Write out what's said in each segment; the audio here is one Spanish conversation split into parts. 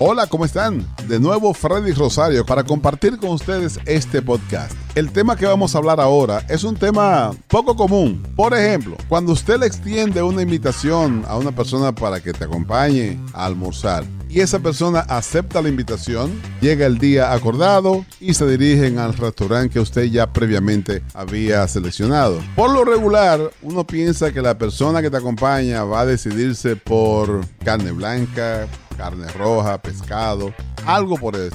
Hola, ¿cómo están? De nuevo Freddy Rosario para compartir con ustedes este podcast. El tema que vamos a hablar ahora es un tema poco común. Por ejemplo, cuando usted le extiende una invitación a una persona para que te acompañe a almorzar y esa persona acepta la invitación, llega el día acordado y se dirigen al restaurante que usted ya previamente había seleccionado. Por lo regular, uno piensa que la persona que te acompaña va a decidirse por carne blanca, carne roja, pescado, algo por el.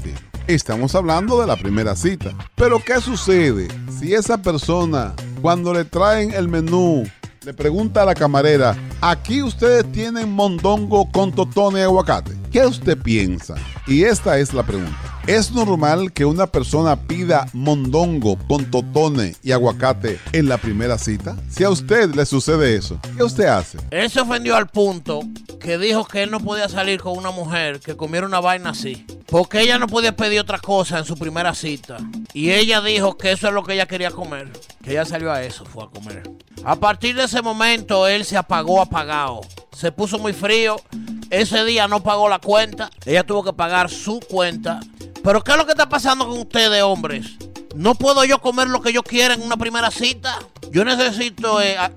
Estamos hablando de la primera cita. Pero ¿qué sucede si esa persona, cuando le traen el menú, le pregunta a la camarera, aquí ustedes tienen mondongo con totone y aguacate? ¿Qué usted piensa? Y esta es la pregunta. ¿Es normal que una persona pida mondongo con totone y aguacate en la primera cita? Si a usted le sucede eso, ¿qué usted hace? Él se ofendió al punto que dijo que él no podía salir con una mujer que comiera una vaina así. Porque ella no podía pedir otra cosa en su primera cita. Y ella dijo que eso es lo que ella quería comer. Que ella salió a eso, fue a comer. A partir de ese momento, él se apagó apagado. Se puso muy frío. Ese día no pagó la cuenta. Ella tuvo que pagar su cuenta. Pero ¿qué es lo que está pasando con ustedes, hombres? ¿No puedo yo comer lo que yo quiera en una primera cita? Yo necesito eh, a-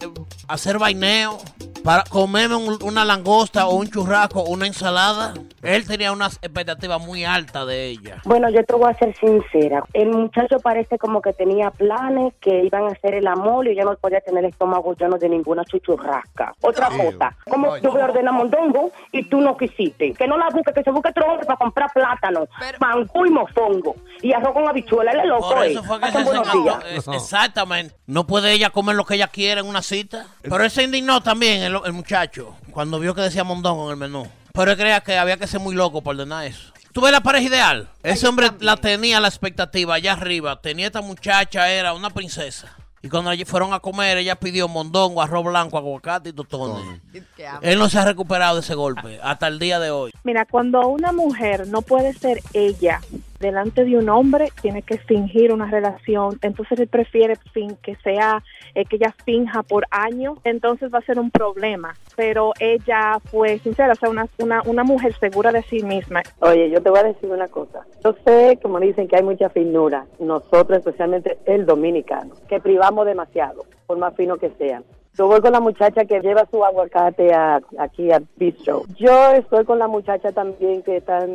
hacer vaineo para comerme un- una langosta o un churrasco o una ensalada. Él tenía unas expectativas muy altas de ella. Bueno, yo te voy a ser sincera. El muchacho parece como que tenía planes que iban a hacer el amor y yo no podía tener el estómago lleno de ninguna chuchurrasca. Otra cosa, como yo voy a ordenar mondongo y tú no quisiste. Que no la busque, que se busque otro hombre para comprar plátano, mangú y mofongo y arroz con habichuela. Él es loco, Por ¿eh? eso fue que se Pasen buenos indignó. días. Es- Exactamente. No puede ella comer lo que ella quiere en una cita. Pero él se indignó también, el, el muchacho, cuando vio que decía mondongo en el menú. Pero él creía que había que ser muy loco para ordenar eso. ¿Tú ves la pareja ideal? Ese hombre la tenía la expectativa allá arriba. Tenía esta muchacha, era una princesa. Y cuando allí fueron a comer, ella pidió mondongo, arroz blanco, aguacate y totones. Él no se ha recuperado de ese golpe hasta el día de hoy. Mira, cuando una mujer no puede ser ella delante de un hombre, tiene que fingir una relación. Entonces él prefiere fin que sea eh, que ella finja por años. Entonces va a ser un problema. Pero ella fue sincera, o sea, una, una, una mujer segura de sí misma. Oye, yo te voy a decir una cosa. Yo sé, como dicen, que hay mucha finura. Nosotros, especialmente el dominicano, que privamos demasiado, por más fino que sean. Yo voy con la muchacha que lleva su aguacate a- aquí al bistro. Yo estoy con la muchacha también que está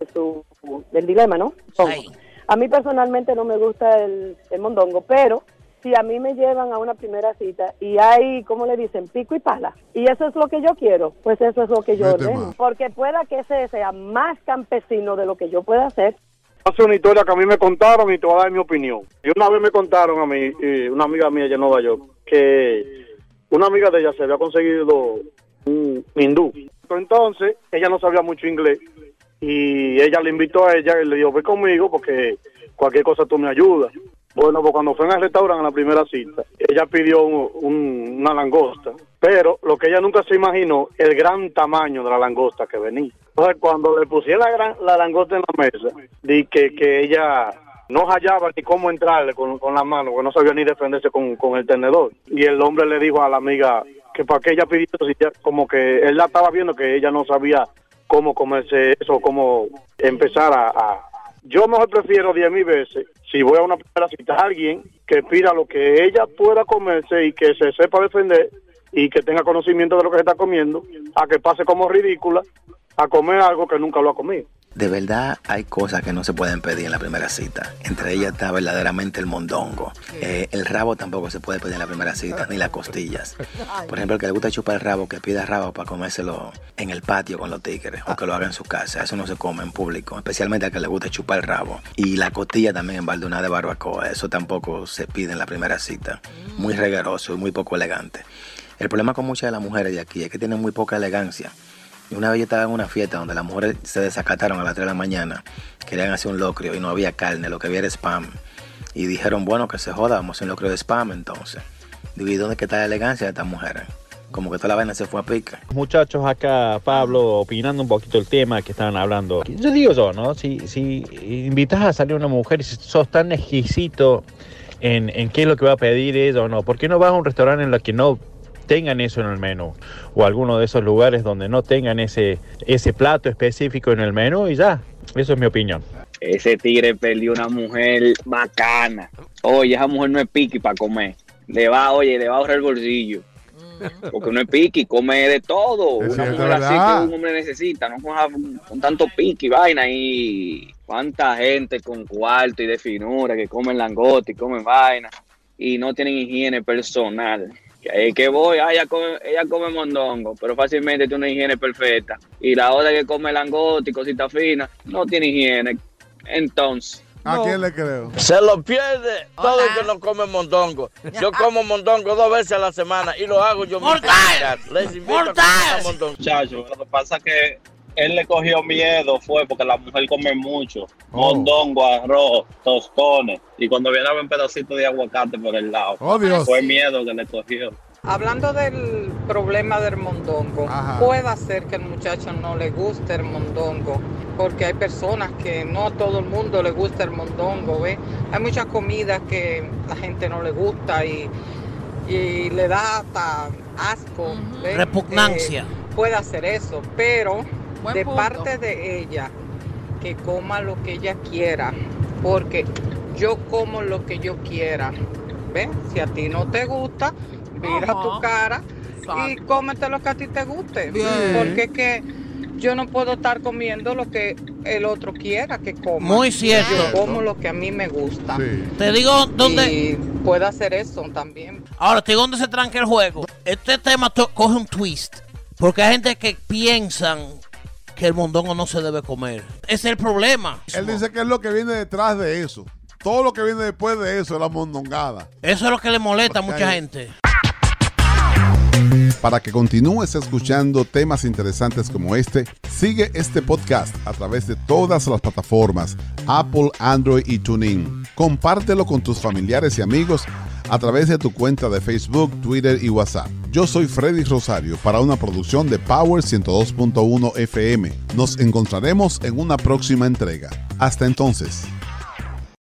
en su del dilema, ¿no? Sí. A mí personalmente no me gusta el, el mondongo, pero si a mí me llevan a una primera cita y hay, ¿cómo le dicen? Pico y pala. Y eso es lo que yo quiero, pues eso es lo que yo Vete ordeno. más. Porque pueda que ese sea más campesino de lo que yo pueda hacer. hace una historia que a mí me contaron y te voy a dar mi opinión. Y una vez me contaron a mí, y una amiga mía allá en Nueva York, que una amiga de ella se había conseguido un hindú. Entonces, ella no sabía mucho inglés y ella le invitó a ella y le dijo, ve conmigo porque cualquier cosa tú me ayudas. Bueno, pues cuando fue en el restaurante en la primera cita, ella pidió un- un- una langosta, pero lo que ella nunca se imaginó, el gran tamaño de la langosta que venía. Entonces, cuando le pusieron la, langosta en la mesa, di que, que ella no hallaba ni cómo entrarle con, con la mano, que no sabía ni defenderse con, con el tenedor. Y el hombre le dijo a la amiga que para qué ella pidió, si ya- como que él la estaba viendo, que ella no sabía cómo comerse eso, cómo empezar a... a- yo mejor prefiero diez mil veces, si voy a una primera cita, alguien que pida lo que ella pueda comerse y que se sepa defender y que tenga conocimiento de lo que se está comiendo, a que pase como ridícula a comer algo que nunca lo ha comido. De verdad hay cosas que no se pueden pedir en la primera cita. Entre ellas está verdaderamente el mondongo. Eh, el rabo tampoco se puede pedir en la primera cita, ni las costillas. Por ejemplo, el que le gusta chupar el rabo, que pida rabo para comérselo en el patio con los tigres o que lo haga en su casa. Eso no se come en público, especialmente al que le gusta chupar el rabo. Y la costilla también en balduna de barbacoa. Eso tampoco se pide en la primera cita. Muy regueroso y muy poco elegante. El problema con muchas de las mujeres de aquí es que tienen muy poca elegancia. Una vez yo estaba en una fiesta donde las mujeres se desacataron a las 3 de la mañana, querían hacer un locrio y no había carne, lo que había era spam. Y dijeron, bueno, que se joda, vamos a hacer un locrio de spam entonces. Digo, ¿y dónde que está la elegancia de estas mujeres? Como que toda la vaina se fue a pica. Muchachos, acá Pablo opinando un poquito el tema que estaban hablando. Yo digo yo, ¿no? Si, si invitas a salir a una mujer y si sos tan exquisito en, en qué es lo que va a pedir ella o no, ¿por qué no vas a un restaurante en el que no tengan eso en el menú. O alguno de esos lugares donde no tengan ese, ese plato específico en el menú y ya. Eso es mi opinión. Ese tigre perdió una mujer bacana. Oye, esa mujer no es piqui para comer. Le va, oye, le va a ahorrar el bolsillo. Porque no es piqui, come de todo. Es una cierto, mujer así que un hombre necesita, no con, con tanto piqui, vaina y cuánta gente con cuarto y de finura que comen langote y comen vaina y no tienen higiene personal. Que ahí que voy, ah, ella come, ella come mondongo, pero fácilmente tiene una higiene perfecta. Y la otra que come langote y cositas finas, no tiene higiene. Entonces, ¿A quién le creo? Se lo pierde todo el que no come mondongo. Yo como mondongo dos veces a la semana y lo hago yo mismo. Les invito a comer mondongo. Muchacho, lo que pasa es que él le cogió miedo fue porque la mujer come mucho. Mondongo, arroz, tostones. Y cuando viene a ver un pedacito de aguacate por el lado. Oh, Dios. Fue miedo que le cogió. Hablando del problema del mondongo, puede ser que al muchacho no le guste el mondongo, porque hay personas que no a todo el mundo le gusta el mondongo, ¿ve? Hay muchas comidas que la gente no le gusta y, y le da hasta asco. Repugnancia. Eh, puede hacer eso, pero Buen de punto. parte de ella, que coma lo que ella quiera, porque yo como lo que yo quiera, ¿ves? Si a ti no te gusta, mira Ajá. tu cara y cómete lo que a ti te guste. Bien. Porque es que yo no puedo estar comiendo lo que el otro quiera que coma. Muy cierto. Yo como lo que a mí me gusta. Te digo dónde- Y puede hacer eso también. Ahora, te digo dónde se tranca el juego. Este tema coge un twist. Porque hay gente que piensan que el mondongo no se debe comer. Es el problema. Él dice que es lo que viene detrás de eso. Todo lo que viene después de eso es la mondongada. Eso es lo que le molesta a mucha hay- gente. Para que continúes escuchando temas interesantes como este, sigue este podcast a través de todas las plataformas Apple, Android y TuneIn. Compártelo con tus familiares y amigos a través de tu cuenta de Facebook, Twitter y WhatsApp. Yo soy Freddy Rosario para una producción de Power 102.1 FM. Nos encontraremos en una próxima entrega. Hasta entonces.